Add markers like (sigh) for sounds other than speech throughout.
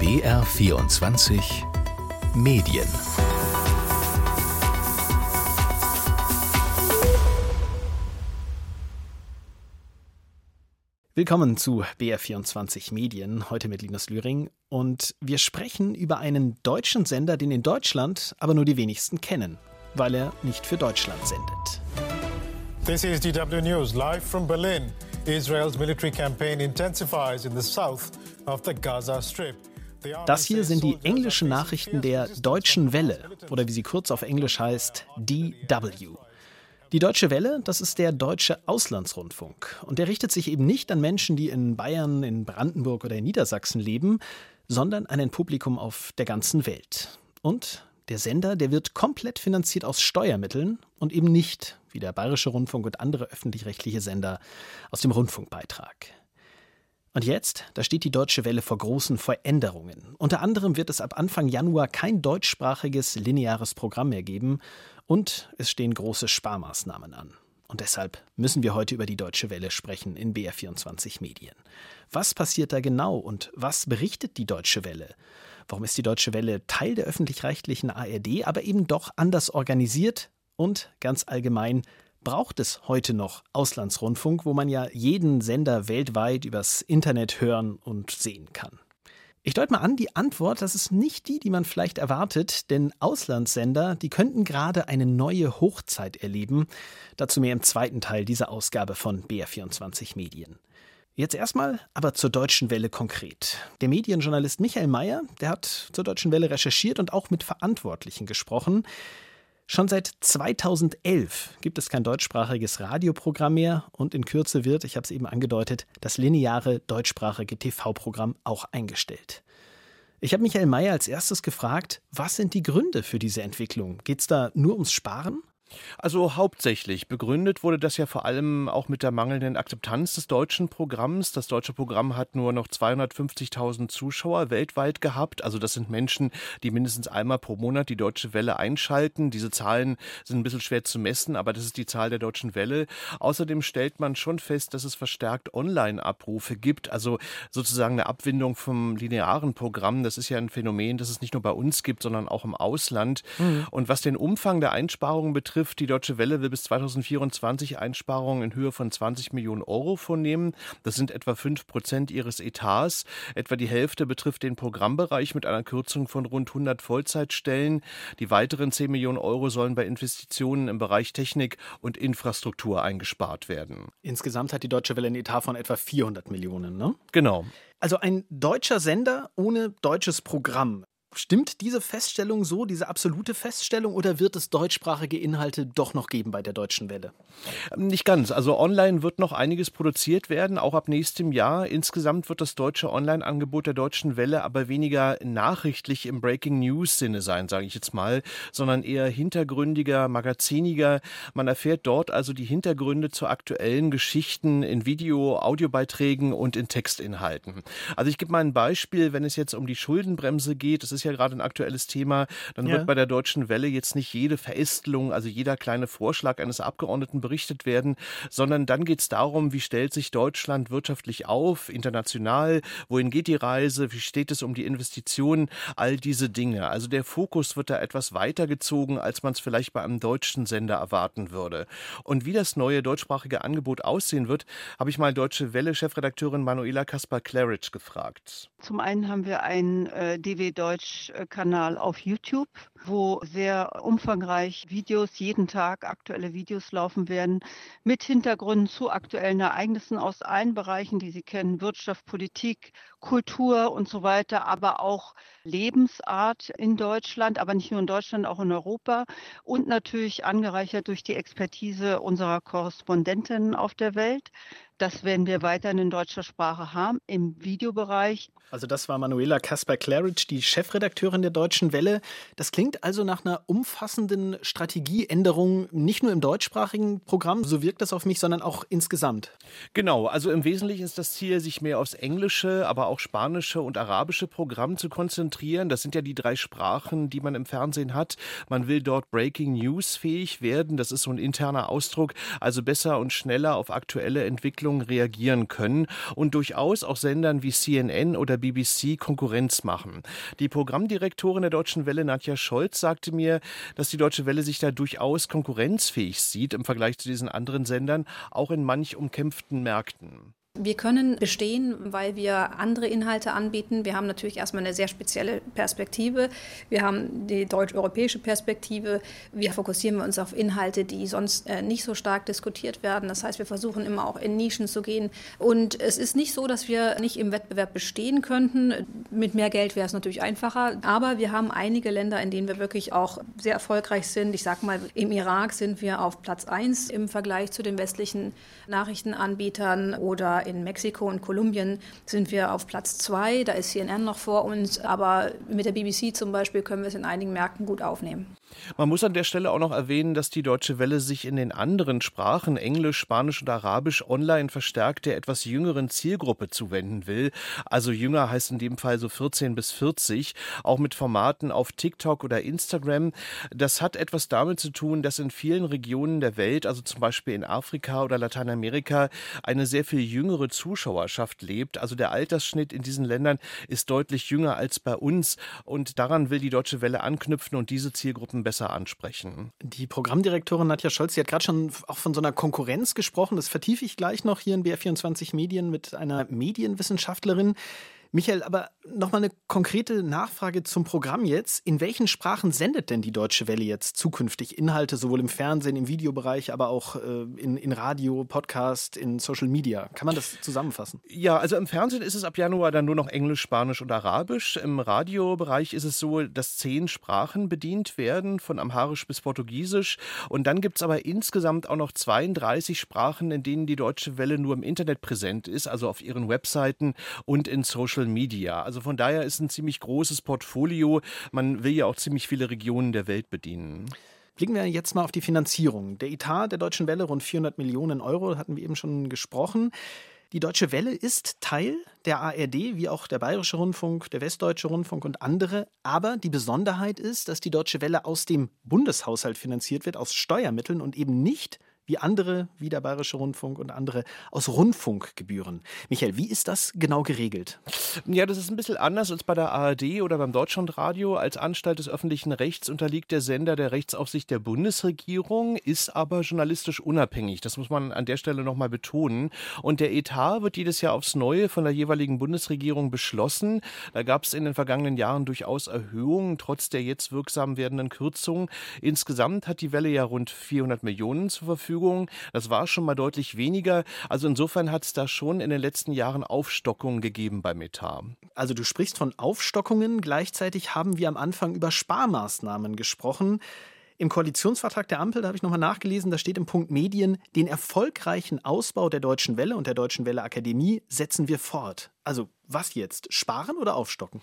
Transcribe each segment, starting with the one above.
BR24 Medien Willkommen zu BR24 Medien, heute mit Linus Lühring. Und wir sprechen über einen deutschen Sender, den in Deutschland aber nur die wenigsten kennen, weil er nicht für Deutschland sendet. This is DW News live from Berlin. Israel's military campaign intensifies in the south of the Gaza Strip. Das hier sind die englischen Nachrichten der Deutschen Welle oder wie sie kurz auf Englisch heißt, DW. Die Deutsche Welle, das ist der deutsche Auslandsrundfunk. Und der richtet sich eben nicht an Menschen, die in Bayern, in Brandenburg oder in Niedersachsen leben, sondern an ein Publikum auf der ganzen Welt. Und der Sender, der wird komplett finanziert aus Steuermitteln und eben nicht, wie der Bayerische Rundfunk und andere öffentlich-rechtliche Sender, aus dem Rundfunkbeitrag. Und jetzt, da steht die Deutsche Welle vor großen Veränderungen. Unter anderem wird es ab Anfang Januar kein deutschsprachiges lineares Programm mehr geben und es stehen große Sparmaßnahmen an. Und deshalb müssen wir heute über die Deutsche Welle sprechen in BR24 Medien. Was passiert da genau und was berichtet die Deutsche Welle? Warum ist die Deutsche Welle Teil der öffentlich-rechtlichen ARD, aber eben doch anders organisiert? Und ganz allgemein, Braucht es heute noch Auslandsrundfunk, wo man ja jeden Sender weltweit übers Internet hören und sehen kann? Ich deute mal an, die Antwort, das ist nicht die, die man vielleicht erwartet, denn Auslandssender, die könnten gerade eine neue Hochzeit erleben. Dazu mehr im zweiten Teil dieser Ausgabe von BR24 Medien. Jetzt erstmal aber zur Deutschen Welle konkret. Der Medienjournalist Michael Mayer, der hat zur Deutschen Welle recherchiert und auch mit Verantwortlichen gesprochen. Schon seit 2011 gibt es kein deutschsprachiges Radioprogramm mehr und in Kürze wird, ich habe es eben angedeutet, das lineare deutschsprachige TV-Programm auch eingestellt. Ich habe Michael Mayer als erstes gefragt, was sind die Gründe für diese Entwicklung? Geht es da nur ums Sparen? Also hauptsächlich. Begründet wurde das ja vor allem auch mit der mangelnden Akzeptanz des deutschen Programms. Das deutsche Programm hat nur noch 250.000 Zuschauer weltweit gehabt. Also das sind Menschen, die mindestens einmal pro Monat die Deutsche Welle einschalten. Diese Zahlen sind ein bisschen schwer zu messen, aber das ist die Zahl der Deutschen Welle. Außerdem stellt man schon fest, dass es verstärkt Online-Abrufe gibt. Also sozusagen eine Abwindung vom linearen Programm. Das ist ja ein Phänomen, das es nicht nur bei uns gibt, sondern auch im Ausland. Mhm. Und was den Umfang der Einsparungen betrifft, betrifft, die Deutsche Welle will bis 2024 Einsparungen in Höhe von 20 Millionen Euro vornehmen. Das sind etwa 5 Prozent ihres Etats. Etwa die Hälfte betrifft den Programmbereich mit einer Kürzung von rund 100 Vollzeitstellen. Die weiteren 10 Millionen Euro sollen bei Investitionen im Bereich Technik und Infrastruktur eingespart werden. Insgesamt hat die Deutsche Welle ein Etat von etwa 400 Millionen, ne? Genau. Also ein deutscher Sender ohne deutsches Programm. Stimmt diese Feststellung so, diese absolute Feststellung, oder wird es deutschsprachige Inhalte doch noch geben bei der Deutschen Welle? Nicht ganz. Also online wird noch einiges produziert werden, auch ab nächstem Jahr. Insgesamt wird das deutsche Online-Angebot der Deutschen Welle aber weniger nachrichtlich im Breaking News-Sinne sein, sage ich jetzt mal, sondern eher hintergründiger, magaziniger. Man erfährt dort also die Hintergründe zu aktuellen Geschichten in Video, Audiobeiträgen und in Textinhalten. Also ich gebe mal ein Beispiel, wenn es jetzt um die Schuldenbremse geht. Das ist ja gerade ein aktuelles Thema. Dann ja. wird bei der Deutschen Welle jetzt nicht jede Verästelung, also jeder kleine Vorschlag eines Abgeordneten berichtet werden, sondern dann geht es darum, wie stellt sich Deutschland wirtschaftlich auf, international, wohin geht die Reise, wie steht es um die Investitionen, all diese Dinge. Also der Fokus wird da etwas weitergezogen, als man es vielleicht bei einem deutschen Sender erwarten würde. Und wie das neue deutschsprachige Angebot aussehen wird, habe ich mal Deutsche Welle-Chefredakteurin Manuela Kaspar-Claridge gefragt. Zum einen haben wir ein äh, DW Deutsch Twitch-Kanal auf YouTube, wo sehr umfangreich Videos, jeden Tag aktuelle Videos laufen werden, mit Hintergründen zu aktuellen Ereignissen aus allen Bereichen, die Sie kennen, Wirtschaft, Politik, Kultur und so weiter, aber auch Lebensart in Deutschland, aber nicht nur in Deutschland, auch in Europa und natürlich angereichert durch die Expertise unserer Korrespondentinnen auf der Welt. Das werden wir weiterhin in deutscher Sprache haben im Videobereich. Also das war Manuela Kasper-Claridge, die Chefredakteurin der Deutschen Welle. Das klingt also nach einer umfassenden Strategieänderung, nicht nur im deutschsprachigen Programm, so wirkt das auf mich, sondern auch insgesamt. Genau, also im Wesentlichen ist das Ziel, sich mehr aufs Englische, aber auch Spanische und Arabische Programm zu konzentrieren. Das sind ja die drei Sprachen, die man im Fernsehen hat. Man will dort Breaking News fähig werden. Das ist so ein interner Ausdruck, also besser und schneller auf aktuelle Entwicklungen Entwicklungen reagieren können und durchaus auch Sendern wie CNN oder BBC Konkurrenz machen. Die Programmdirektorin der Deutschen Welle, Nadja Scholz, sagte mir, dass die Deutsche Welle sich da durchaus konkurrenzfähig sieht im Vergleich zu diesen anderen Sendern, auch in manch umkämpften Märkten. Wir können bestehen, weil wir andere Inhalte anbieten. Wir haben natürlich erstmal eine sehr spezielle Perspektive. Wir haben die deutsch-europäische Perspektive. Wir fokussieren uns auf Inhalte, die sonst äh, nicht so stark diskutiert werden. Das heißt, wir versuchen immer auch in Nischen zu gehen. Und es ist nicht so, dass wir nicht im Wettbewerb bestehen könnten. Mit mehr Geld wäre es natürlich einfacher. Aber wir haben einige Länder, in denen wir wirklich auch sehr erfolgreich sind. Ich sage mal, im Irak sind wir auf Platz 1 im Vergleich zu den westlichen Nachrichtenanbietern oder in Mexiko und Kolumbien sind wir auf Platz zwei. Da ist CNN noch vor uns, aber mit der BBC zum Beispiel können wir es in einigen Märkten gut aufnehmen. Man muss an der Stelle auch noch erwähnen, dass die Deutsche Welle sich in den anderen Sprachen, Englisch, Spanisch und Arabisch, online verstärkt der etwas jüngeren Zielgruppe zuwenden will. Also jünger heißt in dem Fall so 14 bis 40, auch mit Formaten auf TikTok oder Instagram. Das hat etwas damit zu tun, dass in vielen Regionen der Welt, also zum Beispiel in Afrika oder Lateinamerika, eine sehr viel jüngere Zuschauerschaft lebt. Also der Altersschnitt in diesen Ländern ist deutlich jünger als bei uns und daran will die Deutsche Welle anknüpfen und diese Zielgruppen Zielgruppen besser ansprechen. Die Programmdirektorin Nadja Scholz, die hat gerade schon auch von so einer Konkurrenz gesprochen. Das vertiefe ich gleich noch hier in BR24 Medien mit einer Medienwissenschaftlerin. Michael, aber nochmal eine konkrete Nachfrage zum Programm jetzt. In welchen Sprachen sendet denn die Deutsche Welle jetzt zukünftig Inhalte, sowohl im Fernsehen, im Videobereich, aber auch äh, in, in Radio, Podcast, in Social Media? Kann man das zusammenfassen? Ja, also im Fernsehen ist es ab Januar dann nur noch Englisch, Spanisch und Arabisch. Im Radiobereich ist es so, dass zehn Sprachen bedient werden, von Amharisch bis Portugiesisch. Und dann gibt es aber insgesamt auch noch 32 Sprachen, in denen die Deutsche Welle nur im Internet präsent ist, also auf ihren Webseiten und in Social Social Media. Also von daher ist ein ziemlich großes Portfolio. Man will ja auch ziemlich viele Regionen der Welt bedienen. Blicken wir jetzt mal auf die Finanzierung. Der Etat der Deutschen Welle, rund 400 Millionen Euro, hatten wir eben schon gesprochen. Die Deutsche Welle ist Teil der ARD, wie auch der Bayerische Rundfunk, der Westdeutsche Rundfunk und andere. Aber die Besonderheit ist, dass die Deutsche Welle aus dem Bundeshaushalt finanziert wird, aus Steuermitteln und eben nicht wie andere, wie der Bayerische Rundfunk und andere, aus Rundfunkgebühren. Michael, wie ist das genau geregelt? Ja, das ist ein bisschen anders als bei der ARD oder beim Deutschlandradio. Als Anstalt des öffentlichen Rechts unterliegt der Sender der Rechtsaufsicht der Bundesregierung, ist aber journalistisch unabhängig. Das muss man an der Stelle nochmal betonen. Und der Etat wird jedes Jahr aufs Neue von der jeweiligen Bundesregierung beschlossen. Da gab es in den vergangenen Jahren durchaus Erhöhungen, trotz der jetzt wirksam werdenden Kürzungen. Insgesamt hat die Welle ja rund 400 Millionen zur Verfügung. Verfügung. Das war schon mal deutlich weniger. Also insofern hat es da schon in den letzten Jahren Aufstockungen gegeben beim Etat. Also du sprichst von Aufstockungen. Gleichzeitig haben wir am Anfang über Sparmaßnahmen gesprochen. Im Koalitionsvertrag der Ampel, da habe ich nochmal nachgelesen, da steht im Punkt Medien, den erfolgreichen Ausbau der Deutschen Welle und der Deutschen Welle Akademie setzen wir fort. Also was jetzt? Sparen oder aufstocken?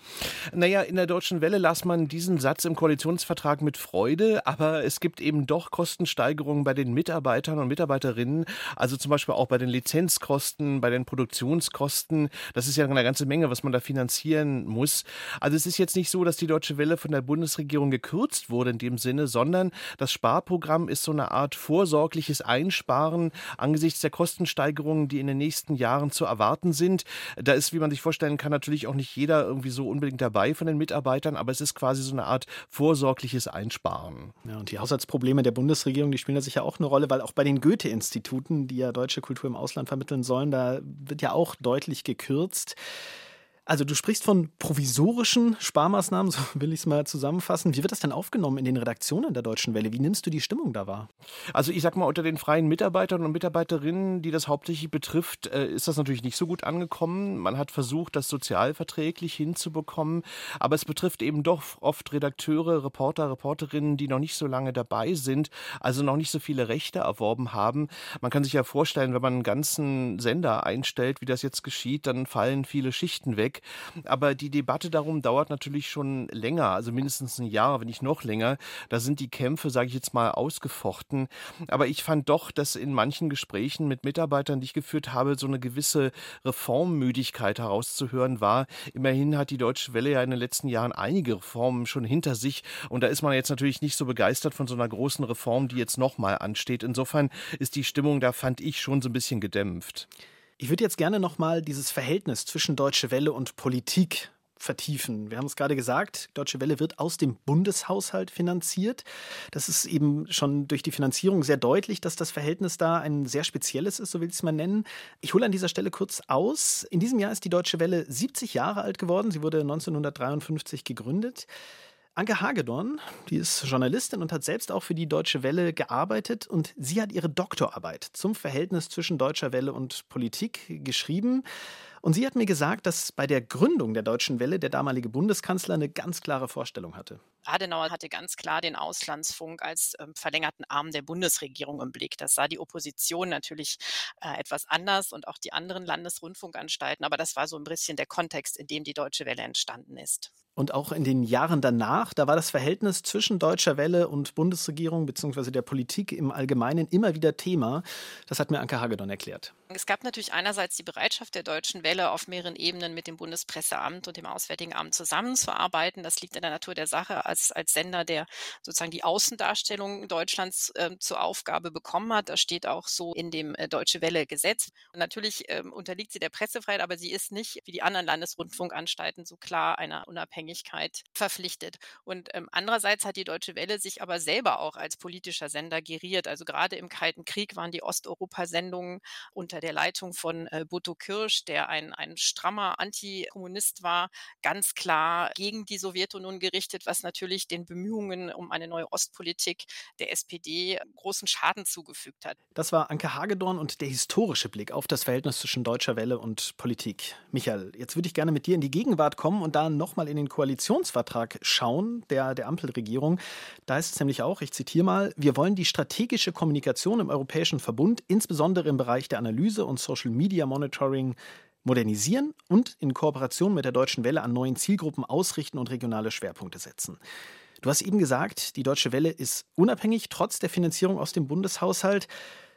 Naja, in der Deutschen Welle las man diesen Satz im Koalitionsvertrag mit Freude, aber es gibt eben doch Kostensteigerungen bei den Mitarbeitern und Mitarbeiterinnen, also zum Beispiel auch bei den Lizenzkosten, bei den Produktionskosten. Das ist ja eine ganze Menge, was man da finanzieren muss. Also es ist jetzt nicht so, dass die Deutsche Welle von der Bundesregierung gekürzt wurde in dem Sinne, sondern das Sparprogramm ist so eine Art vorsorgliches Einsparen angesichts der Kostensteigerungen, die in den nächsten Jahren zu erwarten sind. Da ist, wie man sich vorstellt, vorstellen kann, natürlich auch nicht jeder irgendwie so unbedingt dabei von den Mitarbeitern, aber es ist quasi so eine Art vorsorgliches Einsparen. Ja, und die Haushaltsprobleme der Bundesregierung, die spielen da sicher auch eine Rolle, weil auch bei den Goethe-Instituten, die ja deutsche Kultur im Ausland vermitteln sollen, da wird ja auch deutlich gekürzt. Also du sprichst von provisorischen Sparmaßnahmen, (laughs) so will ich es mal zusammenfassen. Wie wird das denn aufgenommen in den Redaktionen der Deutschen Welle? Wie nimmst du die Stimmung da wahr? Also ich sag mal, unter den freien Mitarbeitern und Mitarbeiterinnen, die das hauptsächlich betrifft, äh, ist das natürlich nicht so gut angekommen. Man hat versucht, das sozialverträglich hinzubekommen, aber es betrifft eben doch oft Redakteure, Reporter, Reporterinnen, die noch nicht so lange dabei sind, also noch nicht so viele Rechte erworben haben. Man kann sich ja vorstellen, wenn man einen ganzen Sender einstellt, wie das jetzt geschieht, dann fallen viele Schichten weg. Aber die Debatte darum dauert natürlich schon länger, also mindestens ein Jahr, wenn nicht noch länger. Da sind die Kämpfe, sage ich jetzt mal, ausgefochten. Aber ich fand doch, dass in manchen Gesprächen mit Mitarbeitern, die ich geführt habe, so eine gewisse Reformmüdigkeit herauszuhören war. Immerhin hat die Deutsche Welle ja in den letzten Jahren einige Reformen schon hinter sich. Und da ist man jetzt natürlich nicht so begeistert von so einer großen Reform, die jetzt nochmal ansteht. Insofern ist die Stimmung da, fand ich, schon so ein bisschen gedämpft. Ich würde jetzt gerne nochmal dieses Verhältnis zwischen Deutsche Welle und Politik vertiefen. Wir haben es gerade gesagt, Deutsche Welle wird aus dem Bundeshaushalt finanziert. Das ist eben schon durch die Finanzierung sehr deutlich, dass das Verhältnis da ein sehr spezielles ist, so will ich es mal nennen. Ich hole an dieser Stelle kurz aus. In diesem Jahr ist die Deutsche Welle 70 Jahre alt geworden. Sie wurde 1953 gegründet. Anke Hagedorn, die ist Journalistin und hat selbst auch für die Deutsche Welle gearbeitet und sie hat ihre Doktorarbeit zum Verhältnis zwischen Deutscher Welle und Politik geschrieben. Und sie hat mir gesagt, dass bei der Gründung der Deutschen Welle der damalige Bundeskanzler eine ganz klare Vorstellung hatte. Adenauer hatte ganz klar den Auslandsfunk als ähm, verlängerten Arm der Bundesregierung im Blick. Das sah die Opposition natürlich äh, etwas anders und auch die anderen Landesrundfunkanstalten. Aber das war so ein bisschen der Kontext, in dem die Deutsche Welle entstanden ist. Und auch in den Jahren danach, da war das Verhältnis zwischen Deutscher Welle und Bundesregierung bzw. der Politik im Allgemeinen immer wieder Thema. Das hat mir Anke Hagedorn erklärt. Es gab natürlich einerseits die Bereitschaft der Deutschen Welle, auf mehreren Ebenen mit dem Bundespresseamt und dem Auswärtigen Amt zusammenzuarbeiten. Das liegt in der Natur der Sache als, als Sender, der sozusagen die Außendarstellung Deutschlands äh, zur Aufgabe bekommen hat. Das steht auch so in dem äh, Deutsche Welle Gesetz. Und natürlich ähm, unterliegt sie der Pressefreiheit, aber sie ist nicht wie die anderen Landesrundfunkanstalten so klar einer unabhängigen Unabhängigkeit verpflichtet. Und ähm, andererseits hat die Deutsche Welle sich aber selber auch als politischer Sender geriert. Also gerade im Kalten Krieg waren die Osteuropa-Sendungen unter der Leitung von äh, Butto Kirsch, der ein, ein strammer Antikommunist war, ganz klar gegen die Sowjetunion gerichtet, was natürlich den Bemühungen um eine neue Ostpolitik der SPD großen Schaden zugefügt hat. Das war Anke Hagedorn und der historische Blick auf das Verhältnis zwischen Deutscher Welle und Politik. Michael, jetzt würde ich gerne mit dir in die Gegenwart kommen und da nochmal in den Koalitionsvertrag schauen, der, der Ampelregierung, da ist es nämlich auch, ich zitiere mal, wir wollen die strategische Kommunikation im Europäischen Verbund, insbesondere im Bereich der Analyse und Social Media Monitoring, modernisieren und in Kooperation mit der Deutschen Welle an neuen Zielgruppen ausrichten und regionale Schwerpunkte setzen. Du hast eben gesagt, die Deutsche Welle ist unabhängig, trotz der Finanzierung aus dem Bundeshaushalt.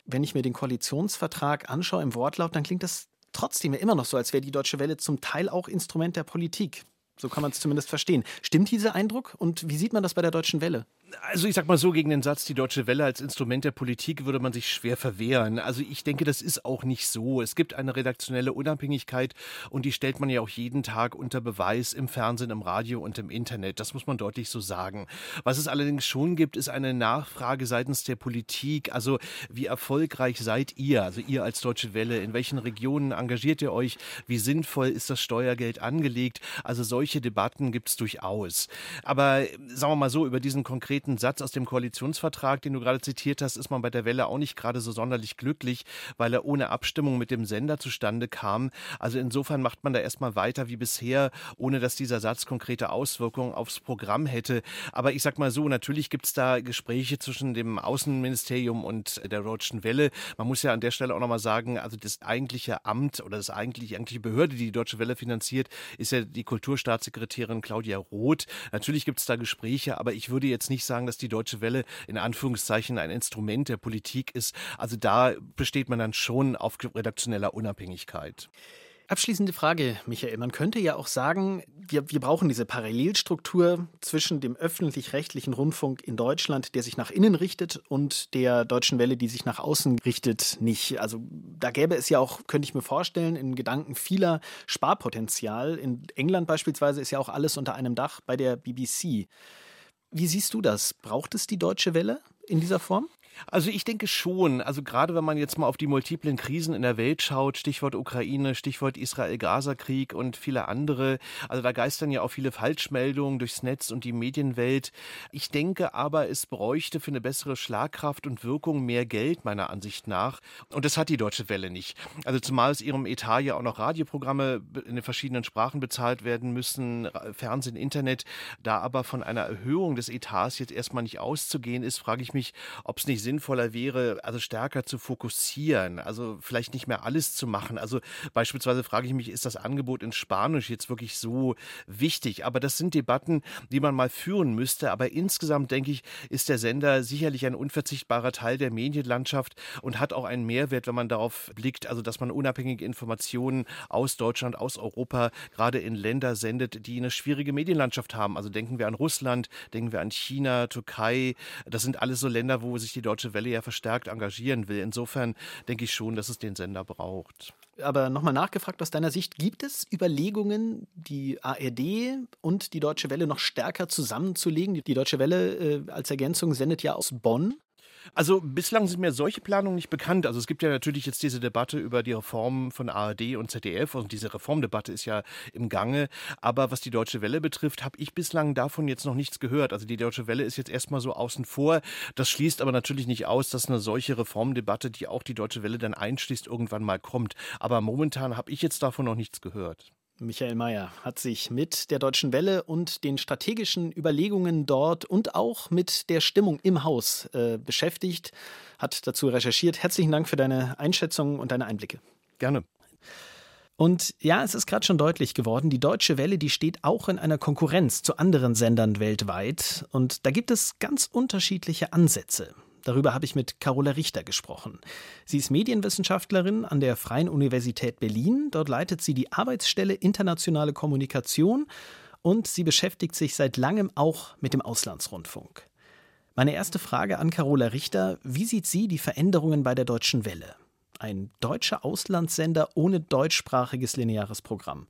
Wenn ich mir den Koalitionsvertrag anschaue im Wortlaut, dann klingt das trotzdem immer noch so, als wäre die Deutsche Welle zum Teil auch Instrument der Politik. So kann man es zumindest verstehen. Stimmt dieser Eindruck und wie sieht man das bei der Deutschen Welle? Also ich sag mal so, gegen den Satz, die Deutsche Welle als Instrument der Politik würde man sich schwer verwehren. Also ich denke, das ist auch nicht so. Es gibt eine redaktionelle Unabhängigkeit und die stellt man ja auch jeden Tag unter Beweis im Fernsehen, im Radio und im Internet. Das muss man deutlich so sagen. Was es allerdings schon gibt, ist eine Nachfrage seitens der Politik. Also wie erfolgreich seid ihr, also ihr als Deutsche Welle? In welchen Regionen engagiert ihr euch? Wie sinnvoll ist das Steuergeld angelegt? Also solche Debatten gibt es durchaus. Aber sagen wir mal so, über diesen konkreten konkreten Satz aus dem Koalitionsvertrag, den du gerade zitiert hast, ist man bei der Welle auch nicht gerade so sonderlich glücklich, weil er ohne Abstimmung mit dem Sender zustande kam. Also insofern macht man da erstmal weiter wie bisher, ohne dass dieser Satz konkrete Auswirkungen aufs Programm hätte. Aber ich sag mal so, natürlich gibt es da Gespräche zwischen dem Außenministerium und der Deutschen Welle. Man muss ja an der Stelle auch nochmal sagen, also das eigentliche Amt oder das eigentliche, eigentliche Behörde, die die Deutsche Welle finanziert, ist ja die Kulturstaatssekretärin Claudia Roth. Natürlich gibt es da Gespräche, aber ich würde jetzt nicht sagen, sagen, dass die Deutsche Welle in Anführungszeichen ein Instrument der Politik ist. Also da besteht man dann schon auf redaktioneller Unabhängigkeit. Abschließende Frage, Michael. Man könnte ja auch sagen, wir, wir brauchen diese Parallelstruktur zwischen dem öffentlich-rechtlichen Rundfunk in Deutschland, der sich nach innen richtet, und der Deutschen Welle, die sich nach außen richtet, nicht. Also da gäbe es ja auch, könnte ich mir vorstellen, in Gedanken vieler Sparpotenzial. In England beispielsweise ist ja auch alles unter einem Dach bei der BBC. Wie siehst du das? Braucht es die Deutsche Welle in dieser Form? Also ich denke schon. Also gerade wenn man jetzt mal auf die multiplen Krisen in der Welt schaut, Stichwort Ukraine, Stichwort Israel-Gaza-Krieg und viele andere. Also da geistern ja auch viele Falschmeldungen durchs Netz und die Medienwelt. Ich denke aber, es bräuchte für eine bessere Schlagkraft und Wirkung mehr Geld meiner Ansicht nach. Und das hat die Deutsche Welle nicht. Also zumal aus ihrem Etat ja auch noch Radioprogramme in den verschiedenen Sprachen bezahlt werden müssen, Fernsehen, Internet. Da aber von einer Erhöhung des Etats jetzt erstmal nicht auszugehen ist, frage ich mich, ob es nicht sinnvoller wäre, also stärker zu fokussieren, also vielleicht nicht mehr alles zu machen. Also beispielsweise frage ich mich, ist das Angebot in Spanisch jetzt wirklich so wichtig? Aber das sind Debatten, die man mal führen müsste. Aber insgesamt denke ich, ist der Sender sicherlich ein unverzichtbarer Teil der Medienlandschaft und hat auch einen Mehrwert, wenn man darauf blickt, also dass man unabhängige Informationen aus Deutschland, aus Europa, gerade in Länder sendet, die eine schwierige Medienlandschaft haben. Also denken wir an Russland, denken wir an China, Türkei. Das sind alles so Länder, wo sich die Deutsche Welle ja verstärkt engagieren will. Insofern denke ich schon, dass es den Sender braucht. aber nochmal nachgefragt aus deiner Sicht, gibt es Überlegungen, die ARD und die Deutsche Welle noch stärker zusammenzulegen? Die Deutsche Welle äh, als Ergänzung sendet ja aus Bonn. Also bislang sind mir solche Planungen nicht bekannt. Also es gibt ja natürlich jetzt diese Debatte über die Reform von ARD und ZDF und diese Reformdebatte ist ja im Gange. Aber was die Deutsche Welle betrifft, habe ich bislang davon jetzt noch nichts gehört. Also die Deutsche Welle ist jetzt erstmal so außen vor. Das schließt aber natürlich nicht aus, dass eine solche Reformdebatte, die auch die Deutsche Welle dann einschließt, irgendwann mal kommt. Aber momentan habe ich jetzt davon noch nichts gehört. Michael Mayer hat sich mit der Deutschen Welle und den strategischen Überlegungen dort und auch mit der Stimmung im Haus äh, beschäftigt, hat dazu recherchiert. Herzlichen Dank für deine Einschätzung und deine Einblicke. Gerne. Und ja, es ist gerade schon deutlich geworden, die Deutsche Welle, die steht auch in einer Konkurrenz zu anderen Sendern weltweit. Und da gibt es ganz unterschiedliche Ansätze. Darüber habe ich mit Carola Richter gesprochen. Sie ist Medienwissenschaftlerin an der Freien Universität Berlin. Dort leitet sie die Arbeitsstelle Internationale Kommunikation und sie beschäftigt sich seit langem auch mit dem Auslandsrundfunk. Meine erste Frage an Carola Richter: Wie sieht sie die Veränderungen bei der Deutschen Welle? Ein deutscher Auslandssender ohne deutschsprachiges lineares Programm.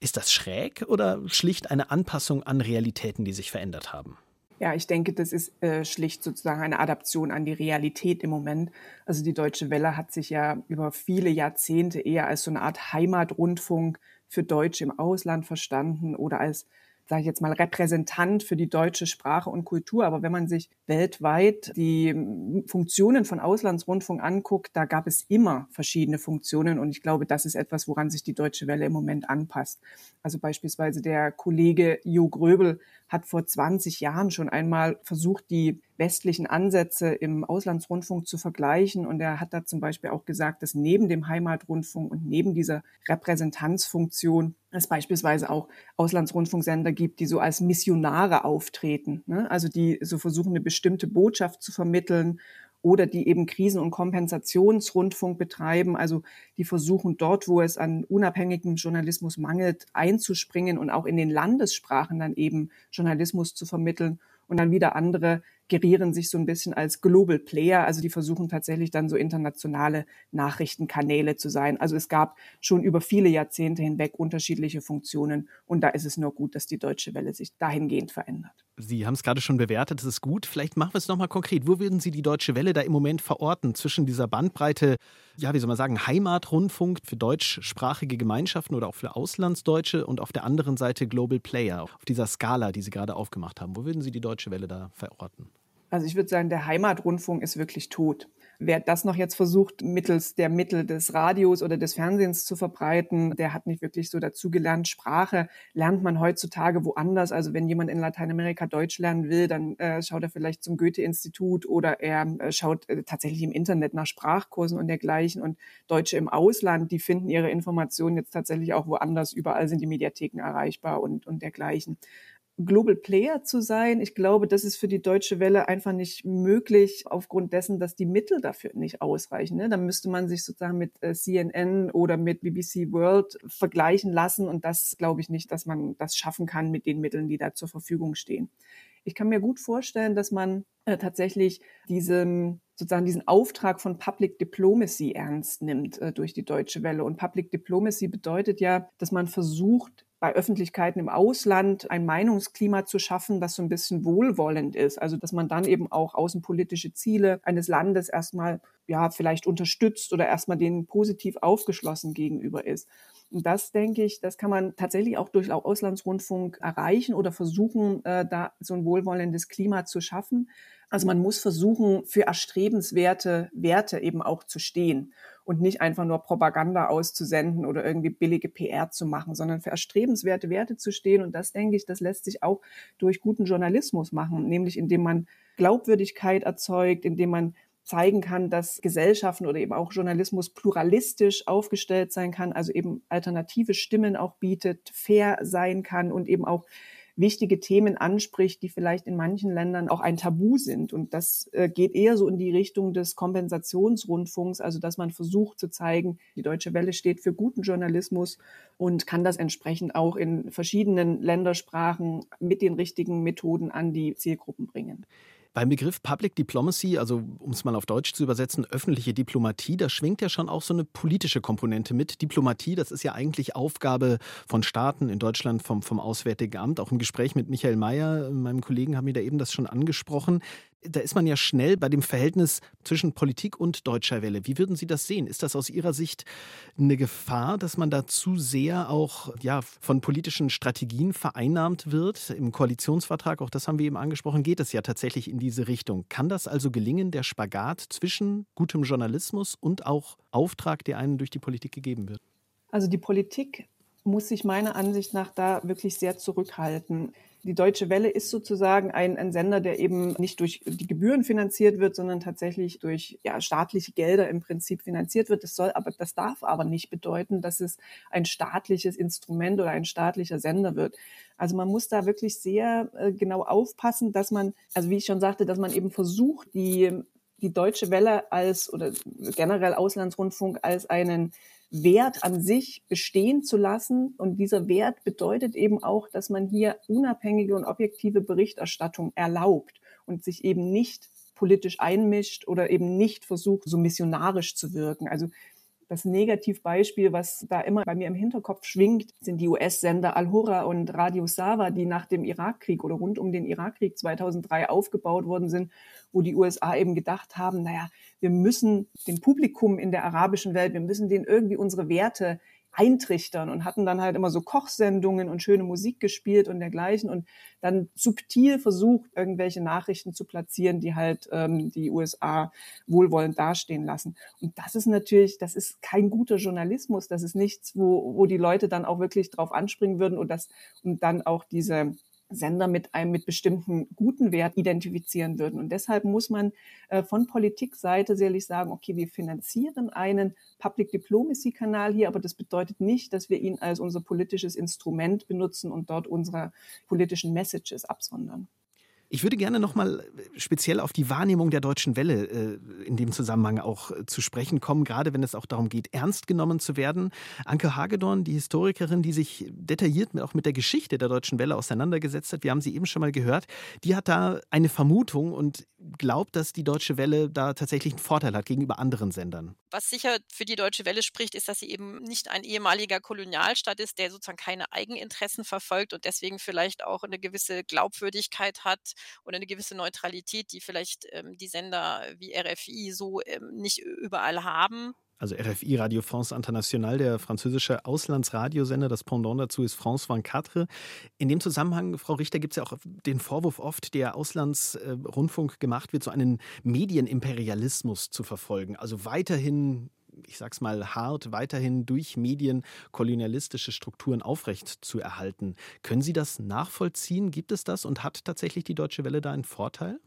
Ist das schräg oder schlicht eine Anpassung an Realitäten, die sich verändert haben? Ja, ich denke, das ist äh, schlicht sozusagen eine Adaption an die Realität im Moment. Also die Deutsche Welle hat sich ja über viele Jahrzehnte eher als so eine Art Heimatrundfunk für Deutsche im Ausland verstanden oder als sage ich jetzt mal, Repräsentant für die deutsche Sprache und Kultur. Aber wenn man sich weltweit die Funktionen von Auslandsrundfunk anguckt, da gab es immer verschiedene Funktionen. Und ich glaube, das ist etwas, woran sich die Deutsche Welle im Moment anpasst. Also beispielsweise der Kollege Jo Gröbel hat vor 20 Jahren schon einmal versucht, die westlichen Ansätze im Auslandsrundfunk zu vergleichen. Und er hat da zum Beispiel auch gesagt, dass neben dem Heimatrundfunk und neben dieser Repräsentanzfunktion es beispielsweise auch Auslandsrundfunksender gibt, die so als Missionare auftreten. Ne? Also die so versuchen, eine bestimmte Botschaft zu vermitteln oder die eben Krisen- und Kompensationsrundfunk betreiben, also die versuchen dort, wo es an unabhängigem Journalismus mangelt, einzuspringen und auch in den Landessprachen dann eben Journalismus zu vermitteln und dann wieder andere gerieren sich so ein bisschen als Global Player, also die versuchen tatsächlich dann so internationale Nachrichtenkanäle zu sein. Also es gab schon über viele Jahrzehnte hinweg unterschiedliche Funktionen und da ist es nur gut, dass die Deutsche Welle sich dahingehend verändert. Sie haben es gerade schon bewertet, das ist gut. Vielleicht machen wir es nochmal konkret. Wo würden Sie die Deutsche Welle da im Moment verorten zwischen dieser Bandbreite, ja, wie soll man sagen, Heimatrundfunk für deutschsprachige Gemeinschaften oder auch für Auslandsdeutsche und auf der anderen Seite Global Player, auf dieser Skala, die Sie gerade aufgemacht haben? Wo würden Sie die Deutsche Welle da verorten? Also ich würde sagen, der Heimatrundfunk ist wirklich tot. Wer das noch jetzt versucht, mittels der Mittel des Radios oder des Fernsehens zu verbreiten, der hat nicht wirklich so dazugelernt. Sprache lernt man heutzutage woanders. Also wenn jemand in Lateinamerika Deutsch lernen will, dann äh, schaut er vielleicht zum Goethe-Institut oder er äh, schaut äh, tatsächlich im Internet nach Sprachkursen und dergleichen. Und Deutsche im Ausland, die finden ihre Informationen jetzt tatsächlich auch woanders. Überall sind die Mediatheken erreichbar und, und dergleichen. Global Player zu sein. Ich glaube, das ist für die Deutsche Welle einfach nicht möglich, aufgrund dessen, dass die Mittel dafür nicht ausreichen. Ne? Da müsste man sich sozusagen mit äh, CNN oder mit BBC World vergleichen lassen. Und das glaube ich nicht, dass man das schaffen kann mit den Mitteln, die da zur Verfügung stehen. Ich kann mir gut vorstellen, dass man äh, tatsächlich diesen sozusagen diesen Auftrag von Public Diplomacy ernst nimmt äh, durch die Deutsche Welle. Und Public Diplomacy bedeutet ja, dass man versucht, bei Öffentlichkeiten im Ausland ein Meinungsklima zu schaffen, das so ein bisschen wohlwollend ist. Also dass man dann eben auch außenpolitische Ziele eines Landes erstmal ja vielleicht unterstützt oder erstmal denen positiv aufgeschlossen gegenüber ist. Und das denke ich, das kann man tatsächlich auch durch Auslandsrundfunk erreichen oder versuchen, äh, da so ein wohlwollendes Klima zu schaffen. Also man muss versuchen, für erstrebenswerte Werte eben auch zu stehen und nicht einfach nur Propaganda auszusenden oder irgendwie billige PR zu machen, sondern für erstrebenswerte Werte zu stehen. Und das denke ich, das lässt sich auch durch guten Journalismus machen, nämlich indem man Glaubwürdigkeit erzeugt, indem man zeigen kann, dass Gesellschaften oder eben auch Journalismus pluralistisch aufgestellt sein kann, also eben alternative Stimmen auch bietet, fair sein kann und eben auch wichtige Themen anspricht, die vielleicht in manchen Ländern auch ein Tabu sind. Und das äh, geht eher so in die Richtung des Kompensationsrundfunks, also dass man versucht zu zeigen, die Deutsche Welle steht für guten Journalismus und kann das entsprechend auch in verschiedenen Ländersprachen mit den richtigen Methoden an die Zielgruppen bringen. Beim Begriff Public Diplomacy, also um es mal auf Deutsch zu übersetzen, öffentliche Diplomatie, da schwingt ja schon auch so eine politische Komponente mit. Diplomatie, das ist ja eigentlich Aufgabe von Staaten in Deutschland vom, vom Auswärtigen Amt. Auch im Gespräch mit Michael Mayer, meinem Kollegen, haben wir da eben das schon angesprochen da ist man ja schnell bei dem Verhältnis zwischen Politik und Deutscher Welle. Wie würden Sie das sehen? Ist das aus Ihrer Sicht eine Gefahr, dass man da zu sehr auch ja, von politischen Strategien vereinnahmt wird? Im Koalitionsvertrag, auch das haben wir eben angesprochen, geht es ja tatsächlich in diese Richtung. Kann das also gelingen, der Spagat zwischen gutem Journalismus und auch Auftrag, der einem durch die Politik gegeben wird? Also die Politik muss sich meiner Ansicht nach da wirklich sehr zurückhalten. Die Deutsche Welle ist sozusagen ein, ein, Sender, der eben nicht durch die Gebühren finanziert wird, sondern tatsächlich durch ja, staatliche Gelder im Prinzip finanziert wird. Das soll aber, das darf aber nicht bedeuten, dass es ein staatliches Instrument oder ein staatlicher Sender wird. Also man muss da wirklich sehr äh, genau aufpassen, dass man, also wie ich schon sagte, dass man eben versucht, die die Deutsche Welle als oder generell Auslandsrundfunk als einen Wert an sich bestehen zu lassen. Und dieser Wert bedeutet eben auch, dass man hier unabhängige und objektive Berichterstattung erlaubt und sich eben nicht politisch einmischt oder eben nicht versucht, so missionarisch zu wirken. Also das Negativbeispiel, was da immer bei mir im Hinterkopf schwingt, sind die US-Sender Al-Hurra und Radio Sava, die nach dem Irakkrieg oder rund um den Irakkrieg 2003 aufgebaut worden sind, wo die USA eben gedacht haben, naja, wir müssen dem Publikum in der arabischen Welt, wir müssen denen irgendwie unsere Werte eintrichtern und hatten dann halt immer so Kochsendungen und schöne Musik gespielt und dergleichen und dann subtil versucht, irgendwelche Nachrichten zu platzieren, die halt ähm, die USA wohlwollend dastehen lassen. Und das ist natürlich, das ist kein guter Journalismus, das ist nichts, wo, wo die Leute dann auch wirklich drauf anspringen würden und das und dann auch diese Sender mit einem mit bestimmten guten Wert identifizieren würden. Und deshalb muss man äh, von Politikseite sicherlich sagen, okay, wir finanzieren einen Public Diplomacy Kanal hier, aber das bedeutet nicht, dass wir ihn als unser politisches Instrument benutzen und dort unsere politischen Messages absondern. Ich würde gerne noch mal äh, speziell auf die Wahrnehmung der deutschen Welle äh, in dem Zusammenhang auch äh, zu sprechen kommen, gerade wenn es auch darum geht, ernst genommen zu werden. Anke Hagedorn, die Historikerin, die sich detailliert auch mit der Geschichte der deutschen Welle auseinandergesetzt hat, wir haben sie eben schon mal gehört, die hat da eine Vermutung und glaubt, dass die Deutsche Welle da tatsächlich einen Vorteil hat gegenüber anderen Sendern. Was sicher für die Deutsche Welle spricht, ist, dass sie eben nicht ein ehemaliger Kolonialstaat ist, der sozusagen keine Eigeninteressen verfolgt und deswegen vielleicht auch eine gewisse Glaubwürdigkeit hat und eine gewisse Neutralität, die vielleicht ähm, die Sender wie RFI so ähm, nicht überall haben. Also RFI, Radio France International, der französische Auslandsradiosender. Das Pendant dazu ist France 24. In dem Zusammenhang, Frau Richter, gibt es ja auch den Vorwurf oft, der Auslandsrundfunk gemacht wird, so einen Medienimperialismus zu verfolgen. Also weiterhin ich sag's mal hart, weiterhin durch Medien kolonialistische Strukturen aufrecht zu erhalten. Können Sie das nachvollziehen? Gibt es das und hat tatsächlich die Deutsche Welle da einen Vorteil?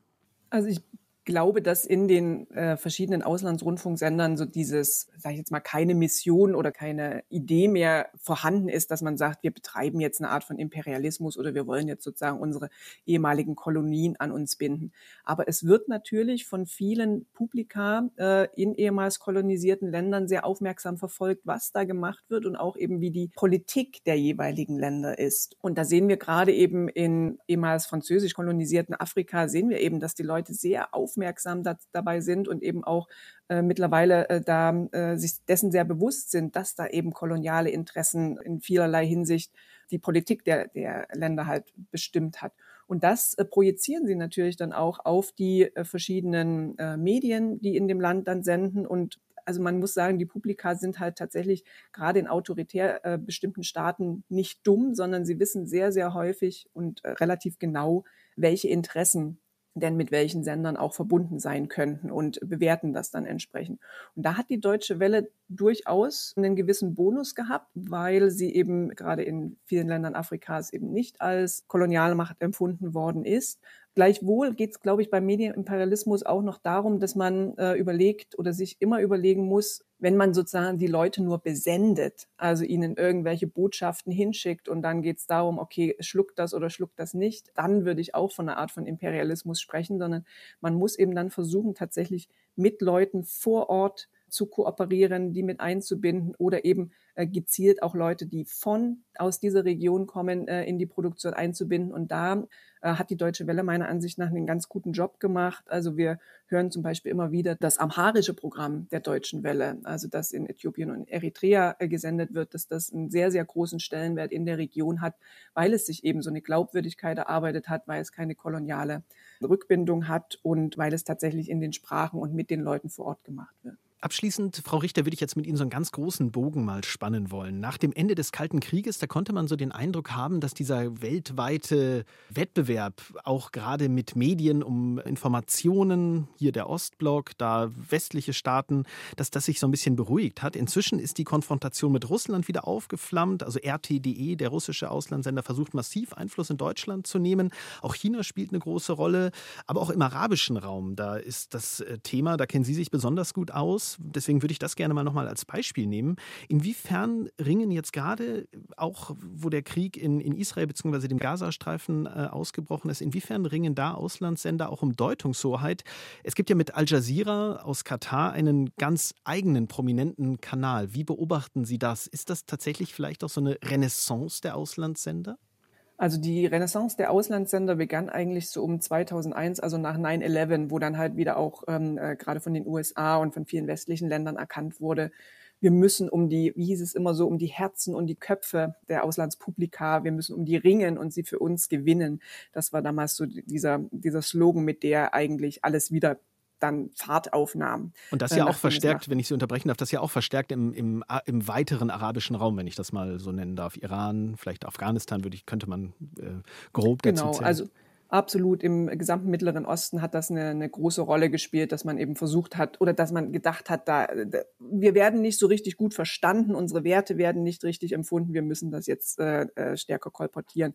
Also ich glaube, dass in den äh, verschiedenen Auslandsrundfunksendern so dieses, sage ich jetzt mal, keine Mission oder keine Idee mehr vorhanden ist, dass man sagt, wir betreiben jetzt eine Art von Imperialismus oder wir wollen jetzt sozusagen unsere ehemaligen Kolonien an uns binden. Aber es wird natürlich von vielen Publika äh, in ehemals kolonisierten Ländern sehr aufmerksam verfolgt, was da gemacht wird und auch eben wie die Politik der jeweiligen Länder ist. Und da sehen wir gerade eben in ehemals französisch kolonisierten Afrika, sehen wir eben, dass die Leute sehr auf aufmerksam da, dabei sind und eben auch äh, mittlerweile äh, da äh, sich dessen sehr bewusst sind, dass da eben koloniale Interessen in vielerlei Hinsicht die Politik der, der Länder halt bestimmt hat. Und das äh, projizieren sie natürlich dann auch auf die äh, verschiedenen äh, Medien, die in dem Land dann senden. Und also man muss sagen, die Publika sind halt tatsächlich gerade in autoritär äh, bestimmten Staaten nicht dumm, sondern sie wissen sehr, sehr häufig und äh, relativ genau, welche Interessen denn mit welchen Sendern auch verbunden sein könnten und bewerten das dann entsprechend. Und da hat die Deutsche Welle durchaus einen gewissen Bonus gehabt, weil sie eben gerade in vielen Ländern Afrikas eben nicht als Kolonialmacht empfunden worden ist, Gleichwohl geht es, glaube ich, beim Medienimperialismus auch noch darum, dass man äh, überlegt oder sich immer überlegen muss, wenn man sozusagen die Leute nur besendet, also ihnen irgendwelche Botschaften hinschickt und dann geht es darum, okay, schluckt das oder schluckt das nicht, dann würde ich auch von einer Art von Imperialismus sprechen, sondern man muss eben dann versuchen, tatsächlich mit Leuten vor Ort zu kooperieren, die mit einzubinden oder eben äh, gezielt auch Leute, die von aus dieser Region kommen, äh, in die Produktion einzubinden. Und da äh, hat die Deutsche Welle meiner Ansicht nach einen ganz guten Job gemacht. Also wir hören zum Beispiel immer wieder das amharische Programm der Deutschen Welle, also das in Äthiopien und Eritrea gesendet wird, dass das einen sehr, sehr großen Stellenwert in der Region hat, weil es sich eben so eine Glaubwürdigkeit erarbeitet hat, weil es keine koloniale Rückbindung hat und weil es tatsächlich in den Sprachen und mit den Leuten vor Ort gemacht wird. Abschließend, Frau Richter, würde ich jetzt mit Ihnen so einen ganz großen Bogen mal spannen wollen. Nach dem Ende des Kalten Krieges, da konnte man so den Eindruck haben, dass dieser weltweite Wettbewerb auch gerade mit Medien um Informationen, hier der Ostblock, da westliche Staaten, dass das sich so ein bisschen beruhigt hat. Inzwischen ist die Konfrontation mit Russland wieder aufgeflammt. Also RTDE, der russische Auslandssender, versucht massiv Einfluss in Deutschland zu nehmen. Auch China spielt eine große Rolle. Aber auch im arabischen Raum, da ist das äh, Thema, da kennen Sie sich besonders gut aus deswegen würde ich das gerne mal nochmal als Beispiel nehmen. Inwiefern ringen jetzt gerade, auch wo der Krieg in, in Israel bzw. dem Gazastreifen äh, ausgebrochen ist, inwiefern ringen da Auslandssender auch um Deutungshoheit? Es gibt ja mit Al Jazeera aus Katar einen ganz eigenen prominenten Kanal. Wie beobachten Sie das? Ist das tatsächlich vielleicht auch so eine Renaissance der Auslandssender? Also die Renaissance der Auslandssender begann eigentlich so um 2001, also nach 9-11, wo dann halt wieder auch ähm, äh, gerade von den USA und von vielen westlichen Ländern erkannt wurde, wir müssen um die, wie hieß es immer so, um die Herzen und die Köpfe der Auslandspublika, wir müssen um die ringen und sie für uns gewinnen. Das war damals so dieser, dieser Slogan, mit der eigentlich alles wieder dann Fahrt aufnahm. Und das ja äh, auch verstärkt, wenn ich Sie unterbrechen darf, das ja auch verstärkt im, im, im weiteren arabischen Raum, wenn ich das mal so nennen darf. Iran, vielleicht Afghanistan, würde ich, könnte man äh, grob dazu genau, zählen. Also absolut im gesamten Mittleren Osten hat das eine, eine, große Rolle gespielt, dass man eben versucht hat oder dass man gedacht hat, da, da, wir werden nicht so richtig gut verstanden, unsere Werte werden nicht richtig empfunden, wir müssen das jetzt äh, äh stärker kolportieren.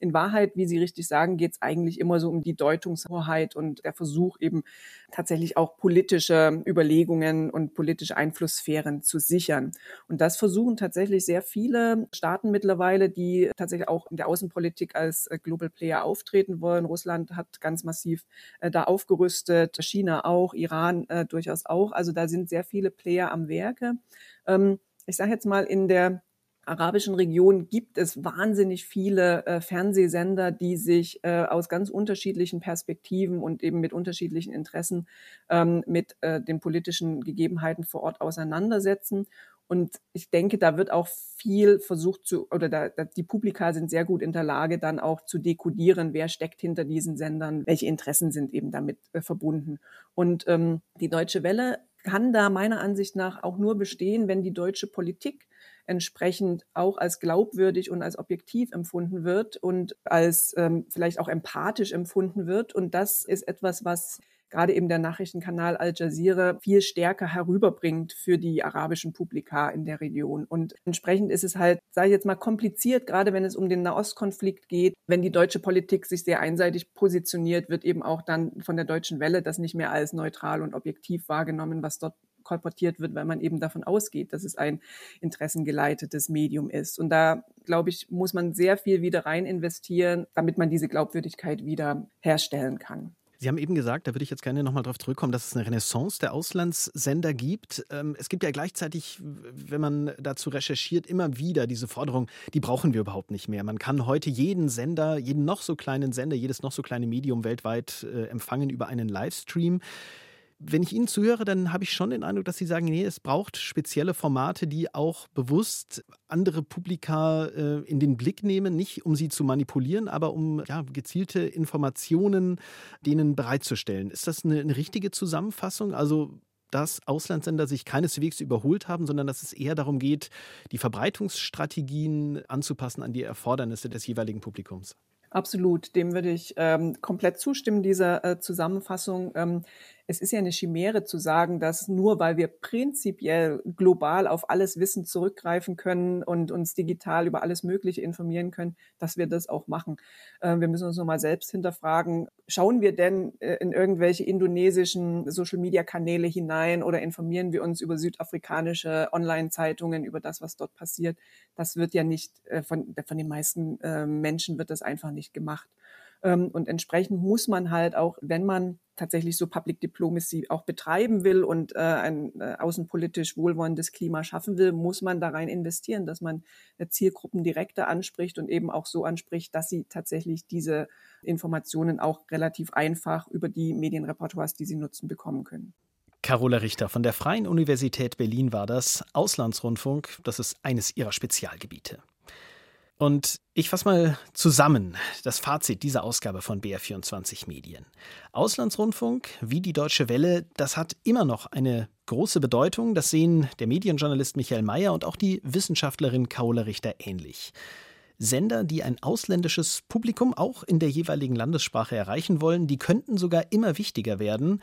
In Wahrheit, wie Sie richtig sagen, geht es eigentlich immer so um die Deutungshoheit und der Versuch eben tatsächlich auch politische Überlegungen und politische Einflusssphären zu sichern. Und das versuchen tatsächlich sehr viele Staaten mittlerweile, die tatsächlich auch in der Außenpolitik als äh, Global Player auftreten wollen Faktoren. Russland hat ganz massiv äh, da aufgerüstet, China auch, Iran äh, durchaus auch. Also da sind sehr viele Player am Werke. Ähm, ich sage jetzt mal, in der arabischen Region gibt es wahnsinnig viele äh, Fernsehsender, die sich äh, aus ganz unterschiedlichen Perspektiven und eben mit unterschiedlichen Interessen ähm, mit äh, den politischen Gegebenheiten vor Ort auseinandersetzen. Und ich denke, da wird auch viel versucht zu, oder da, da, die Publika sind sehr gut in der Lage, dann auch zu dekodieren, wer steckt hinter diesen Sendern, welche Interessen sind eben damit äh, verbunden. Und ähm, die Deutsche Welle kann da meiner Ansicht nach auch nur bestehen, wenn die deutsche Politik entsprechend auch als glaubwürdig und als objektiv empfunden wird und als ähm, vielleicht auch empathisch empfunden wird. Und das ist etwas, was gerade eben der Nachrichtenkanal Al Jazeera viel stärker herüberbringt für die arabischen Publika in der Region. Und entsprechend ist es halt, sage ich jetzt mal, kompliziert, gerade wenn es um den Nahostkonflikt geht. Wenn die deutsche Politik sich sehr einseitig positioniert, wird eben auch dann von der deutschen Welle das nicht mehr als neutral und objektiv wahrgenommen, was dort kolportiert wird, weil man eben davon ausgeht, dass es ein interessengeleitetes Medium ist. Und da, glaube ich, muss man sehr viel wieder rein investieren, damit man diese Glaubwürdigkeit wieder herstellen kann. Sie haben eben gesagt, da würde ich jetzt gerne nochmal darauf zurückkommen, dass es eine Renaissance der Auslandssender gibt. Ähm, es gibt ja gleichzeitig, wenn man dazu recherchiert, immer wieder diese Forderung, die brauchen wir überhaupt nicht mehr. Man kann heute jeden Sender, jeden noch so kleinen Sender, jedes noch so kleine Medium weltweit äh, empfangen über einen Livestream wenn ich Ihnen zuhöre, dann habe ich schon den Eindruck, dass Sie sagen, nee, es braucht spezielle Formate, die auch bewusst andere Publika äh, in den Blick nehmen, nicht um sie zu manipulieren, aber um ja, gezielte Informationen denen bereitzustellen. Ist das eine, eine richtige Zusammenfassung? Also dass Auslandssender sich keineswegs überholt haben, sondern dass es eher darum geht, die Verbreitungsstrategien anzupassen an die Erfordernisse des jeweiligen Publikums. Absolut, dem würde ich ähm, komplett zustimmen, dieser äh, Zusammenfassung. Ähm, es ist ja eine Chimäre zu sagen, dass nur weil wir prinzipiell global auf alles Wissen zurückgreifen können und uns digital über alles Mögliche informieren können, dass wir das auch machen. Äh, wir müssen uns nochmal selbst hinterfragen, schauen wir denn äh, in irgendwelche indonesischen Social-Media-Kanäle hinein oder informieren wir uns über südafrikanische Online-Zeitungen, über das, was dort passiert? Das wird ja nicht, äh, von, von den meisten Menschen wird das einfach nicht gemacht. Ähm, und entsprechend muss man halt auch, wenn man tatsächlich so Public Diplomacy auch betreiben will und äh, ein äh, außenpolitisch wohlwollendes Klima schaffen will, muss man da rein investieren, dass man äh, Zielgruppen direkter anspricht und eben auch so anspricht, dass sie tatsächlich diese Informationen auch relativ einfach über die Medienrepertoires, die sie nutzen, bekommen können. Carola Richter von der Freien Universität Berlin war das. Auslandsrundfunk, das ist eines ihrer Spezialgebiete. Und ich fasse mal zusammen das Fazit dieser Ausgabe von BR24 Medien. Auslandsrundfunk, wie die Deutsche Welle, das hat immer noch eine große Bedeutung. Das sehen der Medienjournalist Michael Mayer und auch die Wissenschaftlerin Carola Richter ähnlich. Sender, die ein ausländisches Publikum auch in der jeweiligen Landessprache erreichen wollen, die könnten sogar immer wichtiger werden.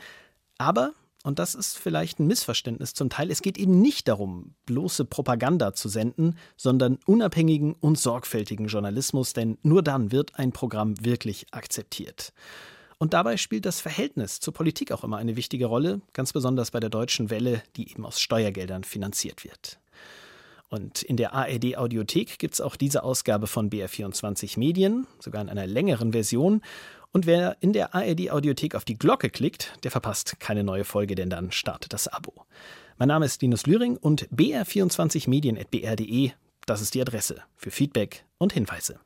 Aber und das ist vielleicht ein Missverständnis zum Teil, es geht eben nicht darum, bloße Propaganda zu senden, sondern unabhängigen und sorgfältigen Journalismus, denn nur dann wird ein Programm wirklich akzeptiert. Und dabei spielt das Verhältnis zur Politik auch immer eine wichtige Rolle, ganz besonders bei der deutschen Welle, die eben aus Steuergeldern finanziert wird. Und in der ARD Audiothek gibt es auch diese Ausgabe von BR24 Medien, sogar in einer längeren Version. Und wer in der ARD Audiothek auf die Glocke klickt, der verpasst keine neue Folge, denn dann startet das Abo. Mein Name ist Linus Lühring und br24medien.br.de, das ist die Adresse für Feedback und Hinweise.